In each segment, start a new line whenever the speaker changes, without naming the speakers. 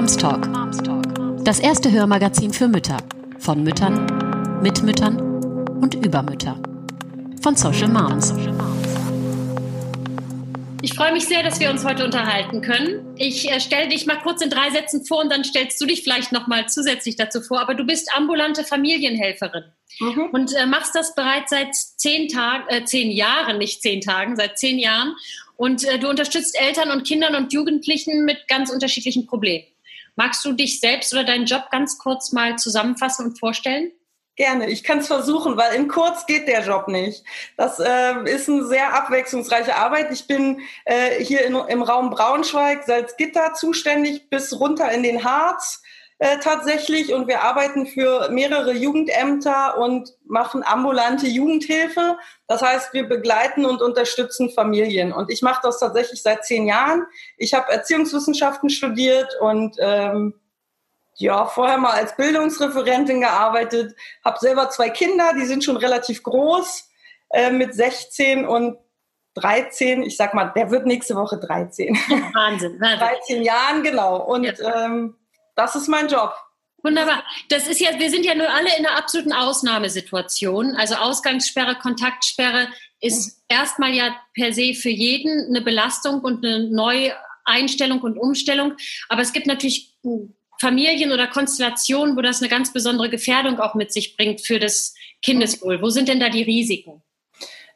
Moms Talk. Das erste Hörmagazin für Mütter. Von Müttern, mit Müttern und über Mütter. Von Social Moms.
Ich freue mich sehr, dass wir uns heute unterhalten können. Ich äh, stelle dich mal kurz in drei Sätzen vor und dann stellst du dich vielleicht noch mal zusätzlich dazu vor. Aber du bist ambulante Familienhelferin mhm. und äh, machst das bereits seit zehn Tagen, äh, zehn Jahren, nicht zehn Tagen, seit zehn Jahren. Und äh, du unterstützt Eltern und Kindern und Jugendlichen mit ganz unterschiedlichen Problemen. Magst du dich selbst oder deinen Job ganz kurz mal zusammenfassen und vorstellen?
Gerne, ich kann es versuchen, weil in kurz geht der Job nicht. Das äh, ist eine sehr abwechslungsreiche Arbeit. Ich bin äh, hier in, im Raum Braunschweig, Salzgitter zuständig bis runter in den Harz äh, tatsächlich und wir arbeiten für mehrere Jugendämter und machen ambulante Jugendhilfe. Das heißt, wir begleiten und unterstützen Familien und ich mache das tatsächlich seit zehn Jahren. Ich habe Erziehungswissenschaften studiert und ähm, ja, vorher mal als Bildungsreferentin gearbeitet, habe selber zwei Kinder, die sind schon relativ groß, äh, mit 16 und 13, ich sag mal, der wird nächste Woche 13.
Wahnsinn, Wahnsinn.
13 Jahren, genau. Und ja. ähm, das ist mein Job.
Wunderbar. Das ist ja, wir sind ja nur alle in einer absoluten Ausnahmesituation. Also Ausgangssperre, Kontaktsperre ist erstmal ja per se für jeden eine Belastung und eine Neueinstellung und Umstellung. Aber es gibt natürlich Familien oder Konstellationen, wo das eine ganz besondere Gefährdung auch mit sich bringt für das Kindeswohl. Wo sind denn da die Risiken?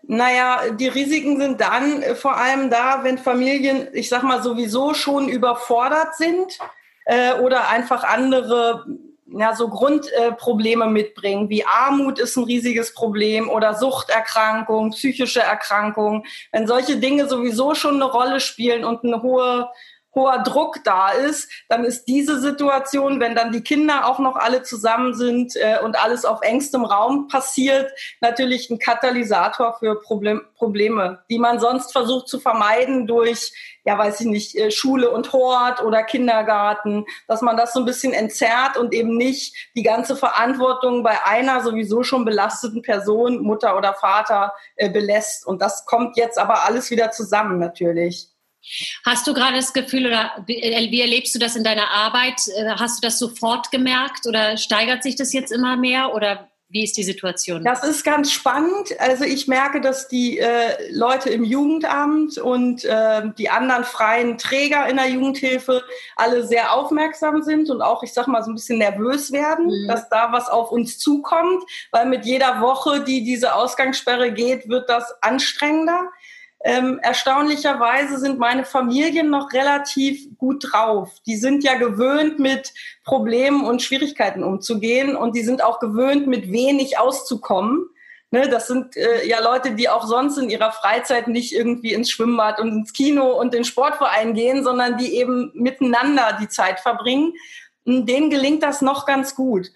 Naja, die Risiken sind dann vor allem da, wenn Familien, ich sag mal, sowieso schon überfordert sind äh, oder einfach andere ja, so Grundprobleme äh, mitbringen, wie Armut ist ein riesiges Problem oder Suchterkrankung, psychische Erkrankung. Wenn solche Dinge sowieso schon eine Rolle spielen und eine hohe hoher Druck da ist, dann ist diese Situation, wenn dann die Kinder auch noch alle zusammen sind äh, und alles auf engstem Raum passiert, natürlich ein Katalysator für Problem, Probleme, die man sonst versucht zu vermeiden durch, ja, weiß ich nicht, äh, Schule und Hort oder Kindergarten, dass man das so ein bisschen entzerrt und eben nicht die ganze Verantwortung bei einer sowieso schon belasteten Person, Mutter oder Vater, äh, belässt. Und das kommt jetzt aber alles wieder zusammen natürlich.
Hast du gerade das Gefühl oder wie erlebst du das in deiner Arbeit? Äh, hast du das sofort gemerkt oder steigert sich das jetzt immer mehr oder wie ist die Situation?
Das ist ganz spannend. Also ich merke, dass die äh, Leute im Jugendamt und äh, die anderen freien Träger in der Jugendhilfe alle sehr aufmerksam sind und auch, ich sag mal, so ein bisschen nervös werden, mhm. dass da was auf uns zukommt, weil mit jeder Woche, die diese Ausgangssperre geht, wird das anstrengender. Ähm, erstaunlicherweise sind meine Familien noch relativ gut drauf. Die sind ja gewöhnt, mit Problemen und Schwierigkeiten umzugehen und die sind auch gewöhnt, mit wenig auszukommen. Ne, das sind äh, ja Leute, die auch sonst in ihrer Freizeit nicht irgendwie ins Schwimmbad und ins Kino und den Sportverein gehen, sondern die eben miteinander die Zeit verbringen. Denen gelingt das noch ganz gut.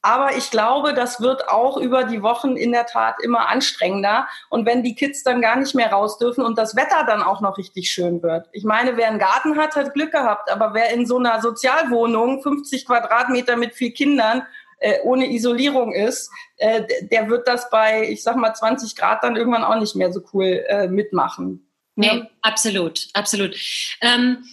Aber ich glaube, das wird auch über die Wochen in der Tat immer anstrengender. Und wenn die Kids dann gar nicht mehr raus dürfen und das Wetter dann auch noch richtig schön wird. Ich meine, wer einen Garten hat, hat Glück gehabt. Aber wer in so einer Sozialwohnung 50 Quadratmeter mit vier Kindern äh, ohne Isolierung ist, äh, der wird das bei, ich sag mal, 20 Grad dann irgendwann auch nicht mehr so cool äh, mitmachen.
Nee, ja. absolut, absolut. Ähm,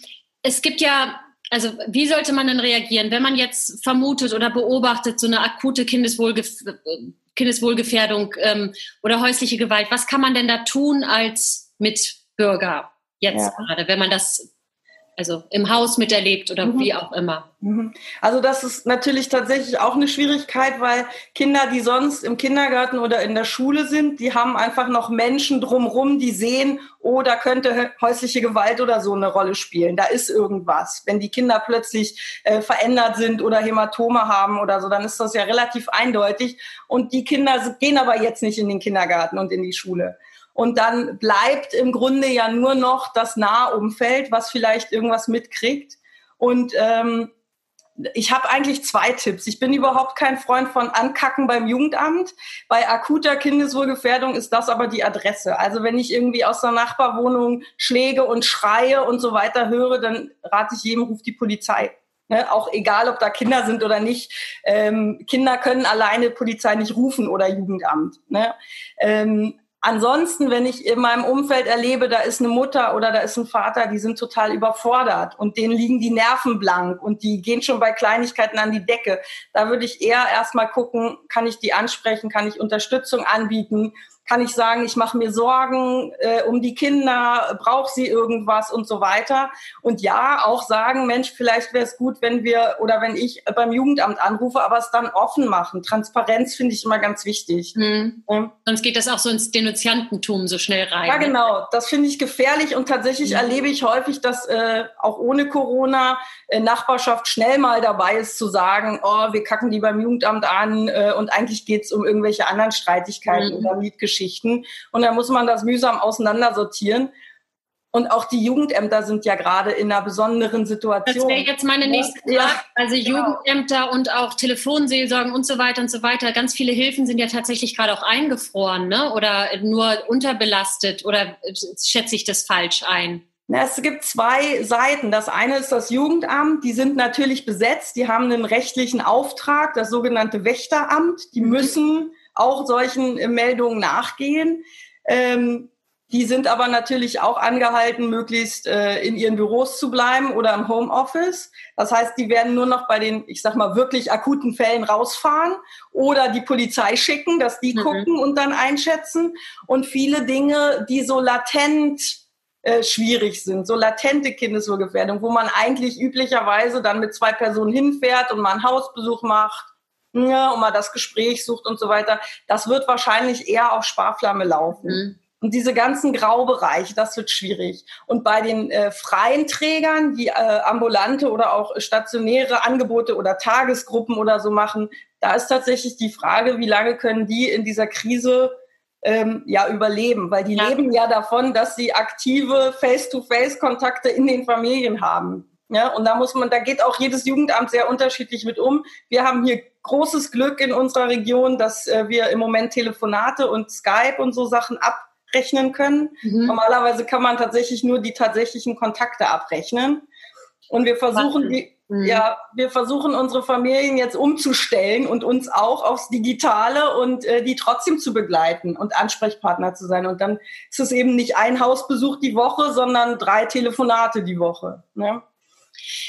es gibt ja also wie sollte man denn reagieren, wenn man jetzt vermutet oder beobachtet so eine akute Kindeswohlgef Kindeswohlgefährdung ähm, oder häusliche Gewalt? Was kann man denn da tun als Mitbürger jetzt ja. gerade, wenn man das also im Haus miterlebt oder mhm. wie auch immer.
Mhm. Also das ist natürlich tatsächlich auch eine Schwierigkeit, weil Kinder, die sonst im Kindergarten oder in der Schule sind, die haben einfach noch Menschen drumrum, die sehen, oh, da könnte häusliche Gewalt oder so eine Rolle spielen. Da ist irgendwas. Wenn die Kinder plötzlich äh, verändert sind oder Hämatome haben oder so, dann ist das ja relativ eindeutig. Und die Kinder gehen aber jetzt nicht in den Kindergarten und in die Schule. Und dann bleibt im Grunde ja nur noch das Nahumfeld, was vielleicht irgendwas mitkriegt. Und ähm, ich habe eigentlich zwei Tipps. Ich bin überhaupt kein Freund von Ankacken beim Jugendamt. Bei akuter Kindeswohlgefährdung ist das aber die Adresse. Also wenn ich irgendwie aus der Nachbarwohnung Schläge und Schreie und so weiter höre, dann rate ich jedem, ruft die Polizei. Ne, auch egal, ob da Kinder sind oder nicht. Ähm, Kinder können alleine Polizei nicht rufen oder Jugendamt. Ne? Ähm, Ansonsten, wenn ich in meinem Umfeld erlebe, da ist eine Mutter oder da ist ein Vater, die sind total überfordert und denen liegen die Nerven blank und die gehen schon bei Kleinigkeiten an die Decke. Da würde ich eher erstmal gucken, kann ich die ansprechen, kann ich Unterstützung anbieten kann ich sagen, ich mache mir Sorgen äh, um die Kinder, braucht sie irgendwas und so weiter. Und ja, auch sagen, Mensch, vielleicht wäre es gut, wenn wir oder wenn ich beim Jugendamt anrufe, aber es dann offen machen. Transparenz finde ich immer ganz wichtig.
Mhm. Ja. Sonst geht das auch so ins Denunziantentum so schnell rein.
Ja, genau. Das finde ich gefährlich und tatsächlich mhm. erlebe ich häufig, dass äh, auch ohne Corona äh, Nachbarschaft schnell mal dabei ist zu sagen, oh, wir kacken die beim Jugendamt an äh, und eigentlich geht es um irgendwelche anderen Streitigkeiten mhm. oder Mietgeschichten. Geschichten. Und da muss man das mühsam auseinandersortieren. Und auch die Jugendämter sind ja gerade in einer besonderen Situation.
Das wäre jetzt meine nächste Frage. Ja, also genau. Jugendämter und auch Telefonseelsorgen und so weiter und so weiter. Ganz viele Hilfen sind ja tatsächlich gerade auch eingefroren ne? oder nur unterbelastet. Oder schätze ich das falsch ein?
Es gibt zwei Seiten. Das eine ist das Jugendamt. Die sind natürlich besetzt. Die haben einen rechtlichen Auftrag, das sogenannte Wächteramt. Die mhm. müssen auch solchen äh, Meldungen nachgehen. Ähm, die sind aber natürlich auch angehalten, möglichst äh, in ihren Büros zu bleiben oder im Homeoffice. Das heißt, die werden nur noch bei den, ich sag mal, wirklich akuten Fällen rausfahren oder die Polizei schicken, dass die mhm. gucken und dann einschätzen. Und viele Dinge, die so latent äh, schwierig sind, so latente Kindeswohlgefährdung, wo man eigentlich üblicherweise dann mit zwei Personen hinfährt und mal einen Hausbesuch macht ja, und mal das Gespräch sucht und so weiter, das wird wahrscheinlich eher auf Sparflamme laufen. Mhm. Und diese ganzen Graubereiche, das wird schwierig. Und bei den äh, freien Trägern, die äh, ambulante oder auch stationäre Angebote oder Tagesgruppen oder so machen, da ist tatsächlich die Frage, wie lange können die in dieser Krise ähm, ja überleben, weil die ja. leben ja davon, dass sie aktive Face-to-Face-Kontakte in den Familien haben. Ja, und da muss man, da geht auch jedes Jugendamt sehr unterschiedlich mit um. Wir haben hier großes Glück in unserer Region, dass äh, wir im Moment Telefonate und Skype und so Sachen abrechnen können. Mhm. Normalerweise kann man tatsächlich nur die tatsächlichen Kontakte abrechnen. Und wir versuchen die, mhm. ja, wir versuchen unsere Familien jetzt umzustellen und uns auch aufs Digitale und äh, die trotzdem zu begleiten und Ansprechpartner zu sein. Und dann ist es eben nicht ein Hausbesuch die Woche, sondern drei Telefonate die Woche. Ne?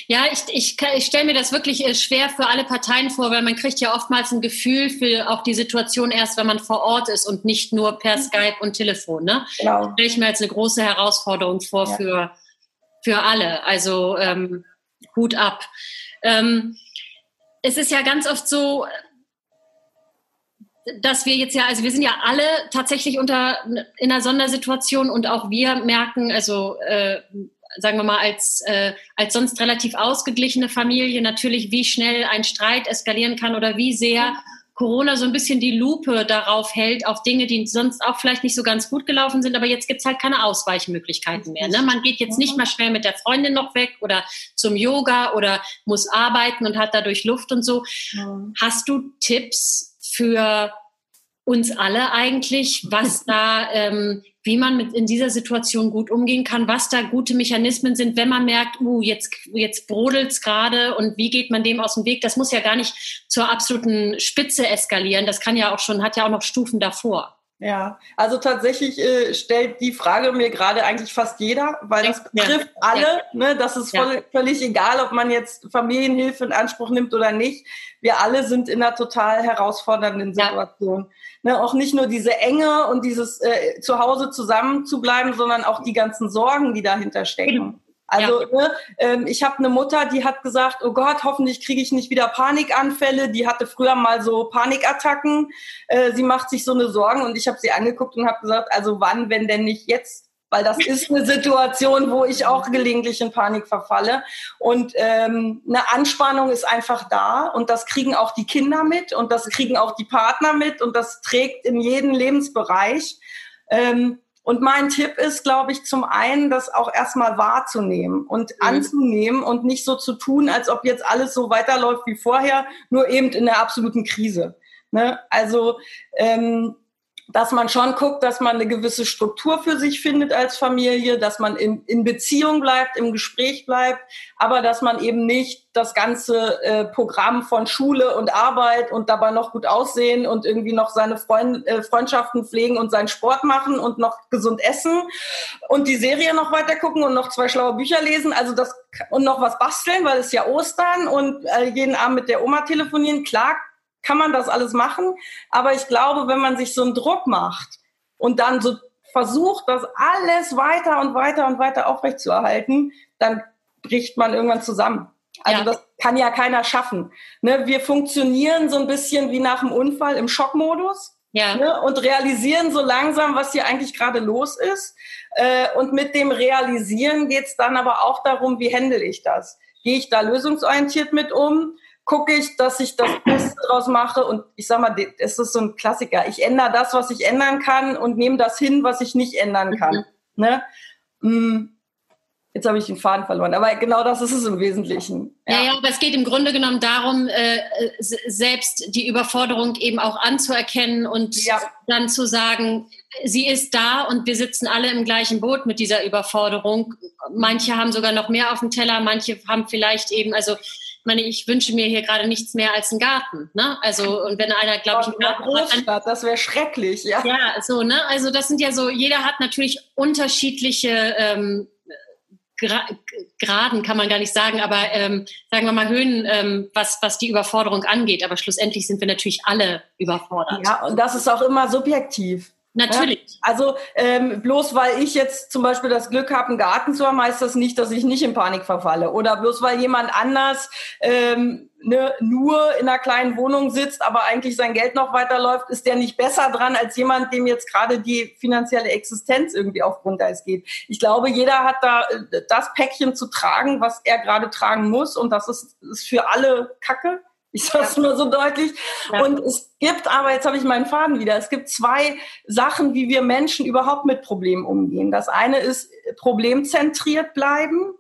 Ja, ich, ich, ich stelle mir das wirklich äh, schwer für alle Parteien vor, weil man kriegt ja oftmals ein Gefühl für auch die Situation erst, wenn man vor Ort ist und nicht nur per mhm. Skype und Telefon. Ne? Genau. Das stelle ich mir als eine große Herausforderung vor ja. für, für alle. Also ähm, Hut ab. Ähm, es ist ja ganz oft so, dass wir jetzt ja, also wir sind ja alle tatsächlich unter in einer Sondersituation und auch wir merken, also äh, sagen wir mal, als, äh, als sonst relativ ausgeglichene Familie natürlich, wie schnell ein Streit eskalieren kann oder wie sehr Corona so ein bisschen die Lupe darauf hält, auf Dinge, die sonst auch vielleicht nicht so ganz gut gelaufen sind, aber jetzt gibt's halt keine Ausweichmöglichkeiten mehr. Ne? Man geht jetzt nicht mal schnell mit der Freundin noch weg oder zum Yoga oder muss arbeiten und hat dadurch Luft und so. Hast du Tipps für uns alle eigentlich, was da, ähm, wie man mit in dieser Situation gut umgehen kann, was da gute Mechanismen sind, wenn man merkt, uh, jetzt, jetzt brodelt's gerade und wie geht man dem aus dem Weg? Das muss ja gar nicht zur absoluten Spitze eskalieren. Das kann ja auch schon, hat ja auch noch Stufen davor.
Ja, also tatsächlich äh, stellt die Frage mir gerade eigentlich fast jeder, weil das betrifft ja. alle. Ja. Ne? Das ist voll, ja. völlig egal, ob man jetzt Familienhilfe in Anspruch nimmt oder nicht. Wir alle sind in einer total herausfordernden Situation. Ne? Auch nicht nur diese Enge und dieses äh, zu Hause zusammen zu bleiben, sondern auch die ganzen Sorgen, die dahinter stecken. Also ja. ne, ähm, ich habe eine Mutter, die hat gesagt, oh Gott, hoffentlich kriege ich nicht wieder Panikanfälle. Die hatte früher mal so Panikattacken. Äh, sie macht sich so eine Sorgen und ich habe sie angeguckt und habe gesagt, also wann, wenn denn nicht jetzt? Weil das ist eine Situation, wo ich auch gelegentlich in Panik verfalle. Und ähm, eine Anspannung ist einfach da und das kriegen auch die Kinder mit und das kriegen auch die Partner mit und das trägt in jeden Lebensbereich. Ähm, und mein Tipp ist, glaube ich, zum einen, das auch erstmal wahrzunehmen und mhm. anzunehmen und nicht so zu tun, als ob jetzt alles so weiterläuft wie vorher, nur eben in der absoluten Krise. Ne? Also ähm, dass man schon guckt, dass man eine gewisse Struktur für sich findet als Familie, dass man in, in Beziehung bleibt, im Gespräch bleibt, aber dass man eben nicht das ganze äh, Programm von Schule und Arbeit und dabei noch gut aussehen und irgendwie noch seine Freund, äh, Freundschaften pflegen und seinen Sport machen und noch gesund essen und die Serie noch weiter gucken und noch zwei schlaue Bücher lesen, also das und noch was basteln, weil es ja Ostern und äh, jeden Abend mit der Oma telefonieren. Klar kann man das alles machen. Aber ich glaube, wenn man sich so einen Druck macht und dann so versucht, das alles weiter und weiter und weiter aufrechtzuerhalten, dann bricht man irgendwann zusammen. Also ja. das kann ja keiner schaffen. Ne? Wir funktionieren so ein bisschen wie nach dem Unfall im Schockmodus ja. ne? und realisieren so langsam, was hier eigentlich gerade los ist. Äh, und mit dem Realisieren geht es dann aber auch darum, wie handle ich das? Gehe ich da lösungsorientiert mit um? Gucke ich, dass ich das Beste draus mache. Und ich sag mal, es ist so ein Klassiker. Ich ändere das, was ich ändern kann und nehme das hin, was ich nicht ändern kann. Mhm. Ne? Mm. Jetzt habe ich den Faden verloren, aber genau das ist es im Wesentlichen.
Ja, ja, ja aber es geht im Grunde genommen darum, äh, selbst die Überforderung eben auch anzuerkennen und ja. dann zu sagen, sie ist da und wir sitzen alle im gleichen Boot mit dieser Überforderung. Manche haben sogar noch mehr auf dem Teller, manche haben vielleicht eben, also meine, ich wünsche mir hier gerade nichts mehr als einen Garten. Ne? Also, und wenn einer, glaube ich, einen
Garten Großstadt, hat, das wäre schrecklich, ja.
Ja, so, ne? Also, das sind ja so, jeder hat natürlich unterschiedliche ähm, Gra Graden, kann man gar nicht sagen, aber ähm, sagen wir mal Höhen, ähm, was, was die Überforderung angeht. Aber schlussendlich sind wir natürlich alle überfordert.
Ja, und das ist auch immer subjektiv.
Natürlich.
Also ähm, bloß weil ich jetzt zum Beispiel das Glück habe, einen Garten zu haben, heißt das nicht, dass ich nicht in Panik verfalle. Oder bloß weil jemand anders ähm, ne, nur in einer kleinen Wohnung sitzt, aber eigentlich sein Geld noch weiterläuft, ist der nicht besser dran als jemand, dem jetzt gerade die finanzielle Existenz irgendwie auf Grundeis geht. Ich glaube, jeder hat da äh, das Päckchen zu tragen, was er gerade tragen muss. Und das ist, ist für alle Kacke. Ich sage es nur so deutlich. Ja. Und es gibt aber, jetzt habe ich meinen Faden wieder, es gibt zwei Sachen, wie wir Menschen überhaupt mit Problemen umgehen. Das eine ist problemzentriert bleiben.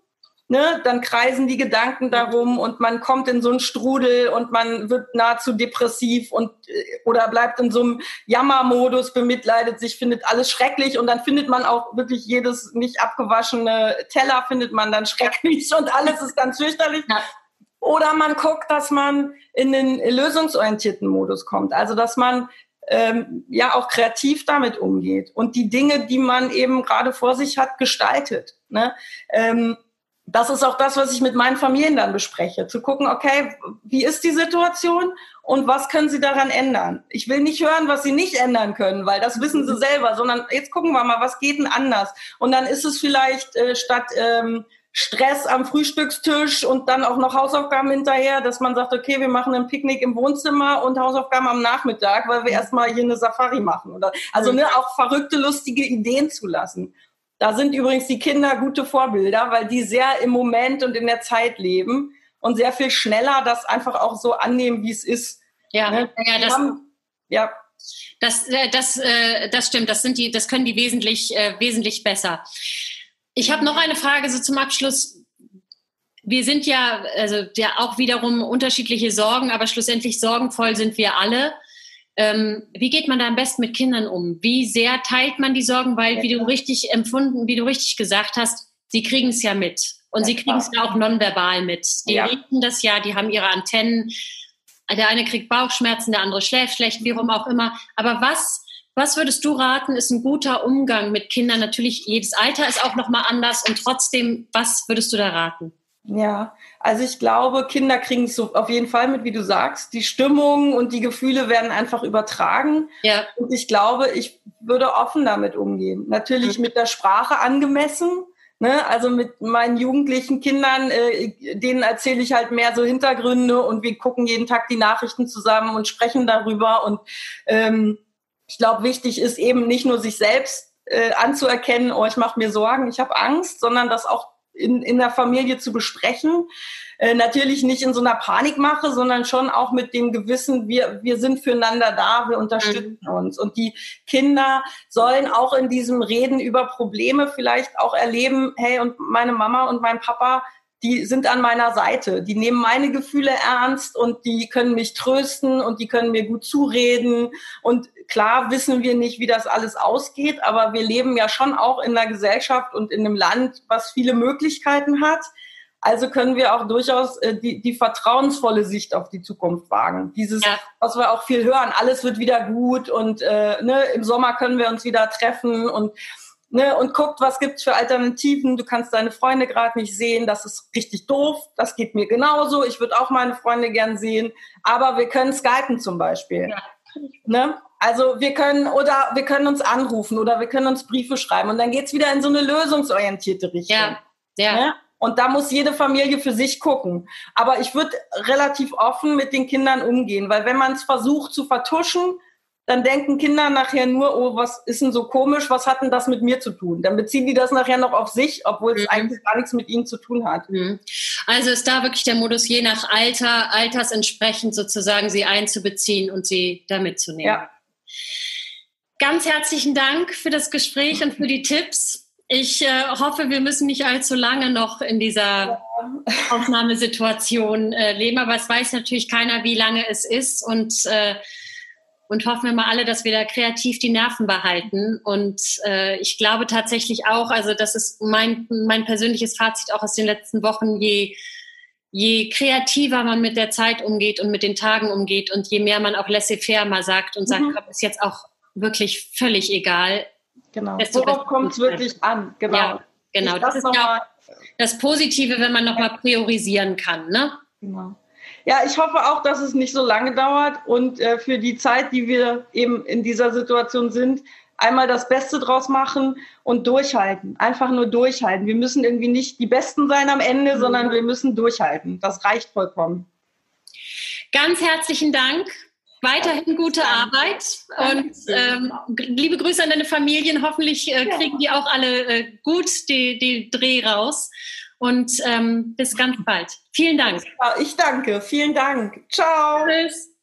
Ne, dann kreisen die Gedanken darum und man kommt in so einen Strudel und man wird nahezu depressiv und äh, oder bleibt in so einem Jammermodus, bemitleidet sich, findet alles schrecklich und dann findet man auch wirklich jedes nicht abgewaschene Teller findet man dann schrecklich und alles ist ganz fürchterlich. Ja. Oder man guckt, dass man in den lösungsorientierten Modus kommt. Also dass man ähm, ja auch kreativ damit umgeht und die Dinge, die man eben gerade vor sich hat, gestaltet. Ne? Ähm, das ist auch das, was ich mit meinen Familien dann bespreche. Zu gucken, okay, wie ist die Situation und was können sie daran ändern? Ich will nicht hören, was sie nicht ändern können, weil das wissen sie selber, sondern jetzt gucken wir mal, was geht denn anders? Und dann ist es vielleicht äh, statt ähm, Stress am Frühstückstisch und dann auch noch Hausaufgaben hinterher, dass man sagt, okay, wir machen ein Picknick im Wohnzimmer und Hausaufgaben am Nachmittag, weil wir erstmal hier eine Safari machen. Oder, also ne, auch verrückte, lustige Ideen zu lassen. Da sind übrigens die Kinder gute Vorbilder, weil die sehr im Moment und in der Zeit leben und sehr viel schneller das einfach auch so annehmen, wie es ist.
Ja, ne? ja, das, haben, ja. Das, äh, das, äh, das stimmt. Das sind die, das können die wesentlich, äh, wesentlich besser. Ich habe noch eine Frage so zum Abschluss. Wir sind ja, also ja auch wiederum unterschiedliche Sorgen, aber schlussendlich sorgenvoll sind wir alle. Ähm, wie geht man da am besten mit Kindern um? Wie sehr teilt man die Sorgen? Weil, wie du richtig empfunden, wie du richtig gesagt hast, sie kriegen es ja mit. Und sie kriegen es ja auch nonverbal mit. Die ja. riechen das ja, die haben ihre Antennen. Der eine kriegt Bauchschmerzen, der andere schläft schlecht, wie auch immer. Aber was was würdest du raten, ist ein guter Umgang mit Kindern? Natürlich, jedes Alter ist auch nochmal anders und trotzdem, was würdest du da raten?
Ja, also ich glaube, Kinder kriegen es so auf jeden Fall mit, wie du sagst. Die Stimmung und die Gefühle werden einfach übertragen. Ja. Und ich glaube, ich würde offen damit umgehen. Natürlich mhm. mit der Sprache angemessen. Ne? Also mit meinen jugendlichen Kindern, äh, denen erzähle ich halt mehr so Hintergründe und wir gucken jeden Tag die Nachrichten zusammen und sprechen darüber und ähm, ich glaube, wichtig ist eben nicht nur sich selbst äh, anzuerkennen, oh, ich mache mir Sorgen, ich habe Angst, sondern das auch in, in der Familie zu besprechen. Äh, natürlich nicht in so einer Panikmache, sondern schon auch mit dem Gewissen, wir, wir sind füreinander da, wir unterstützen mhm. uns. Und die Kinder sollen auch in diesem Reden über Probleme vielleicht auch erleben, hey, und meine Mama und mein Papa die sind an meiner Seite. Die nehmen meine Gefühle ernst und die können mich trösten und die können mir gut zureden. Und klar wissen wir nicht, wie das alles ausgeht, aber wir leben ja schon auch in einer Gesellschaft und in einem Land, was viele Möglichkeiten hat. Also können wir auch durchaus äh, die, die vertrauensvolle Sicht auf die Zukunft wagen. Dieses, ja. was wir auch viel hören, alles wird wieder gut und äh, ne, im Sommer können wir uns wieder treffen und ne, und guckt, was gibt's für Alternativen. Du kannst deine Freunde gerade nicht sehen, das ist richtig doof. Das geht mir genauso. Ich würde auch meine Freunde gern sehen, aber wir können skypen zum Beispiel. Ja. Ne? Also wir können oder wir können uns anrufen oder wir können uns Briefe schreiben und dann geht's wieder in so eine lösungsorientierte Richtung.
Ja. Ja. Ne?
Und da muss jede Familie für sich gucken. Aber ich würde relativ offen mit den Kindern umgehen, weil wenn man es versucht zu vertuschen, dann denken Kinder nachher nur, oh, was ist denn so komisch, was hat denn das mit mir zu tun? Dann beziehen die das nachher noch auf sich, obwohl es mhm. eigentlich gar nichts mit ihnen zu tun hat. Mhm.
Also ist da wirklich der Modus, je nach Alter, altersentsprechend sozusagen sie einzubeziehen und sie da mitzunehmen. Ja. Ganz herzlichen Dank für das Gespräch und für die Tipps. Ich äh, hoffe, wir müssen nicht allzu lange noch in dieser ja. Aufnahmesituation äh, leben, aber es weiß natürlich keiner, wie lange es ist und äh, und hoffen wir mal alle, dass wir da kreativ die Nerven behalten. Und äh, ich glaube tatsächlich auch, also das ist mein, mein persönliches Fazit auch aus den letzten Wochen, je, je kreativer man mit der Zeit umgeht und mit den Tagen umgeht und je mehr man auch laissez-faire mal sagt und sagt, mhm. ist jetzt auch wirklich völlig egal.
Genau. Worauf kommt es wirklich an?
Genau. Ja, genau. Das, das, ist ja auch das Positive, wenn man nochmal priorisieren kann. Ne? Genau.
Ja, ich hoffe auch, dass es nicht so lange dauert und äh, für die Zeit, die wir eben in dieser Situation sind, einmal das Beste draus machen und durchhalten. Einfach nur durchhalten. Wir müssen irgendwie nicht die Besten sein am Ende, mhm. sondern wir müssen durchhalten. Das reicht vollkommen.
Ganz herzlichen Dank. Weiterhin gute Arbeit und ähm, liebe Grüße an deine Familien. Hoffentlich äh, kriegen die auch alle äh, gut die, die Dreh raus. Und ähm, bis ganz bald. Vielen Dank.
Ich danke. Vielen Dank. Ciao. Tschüss.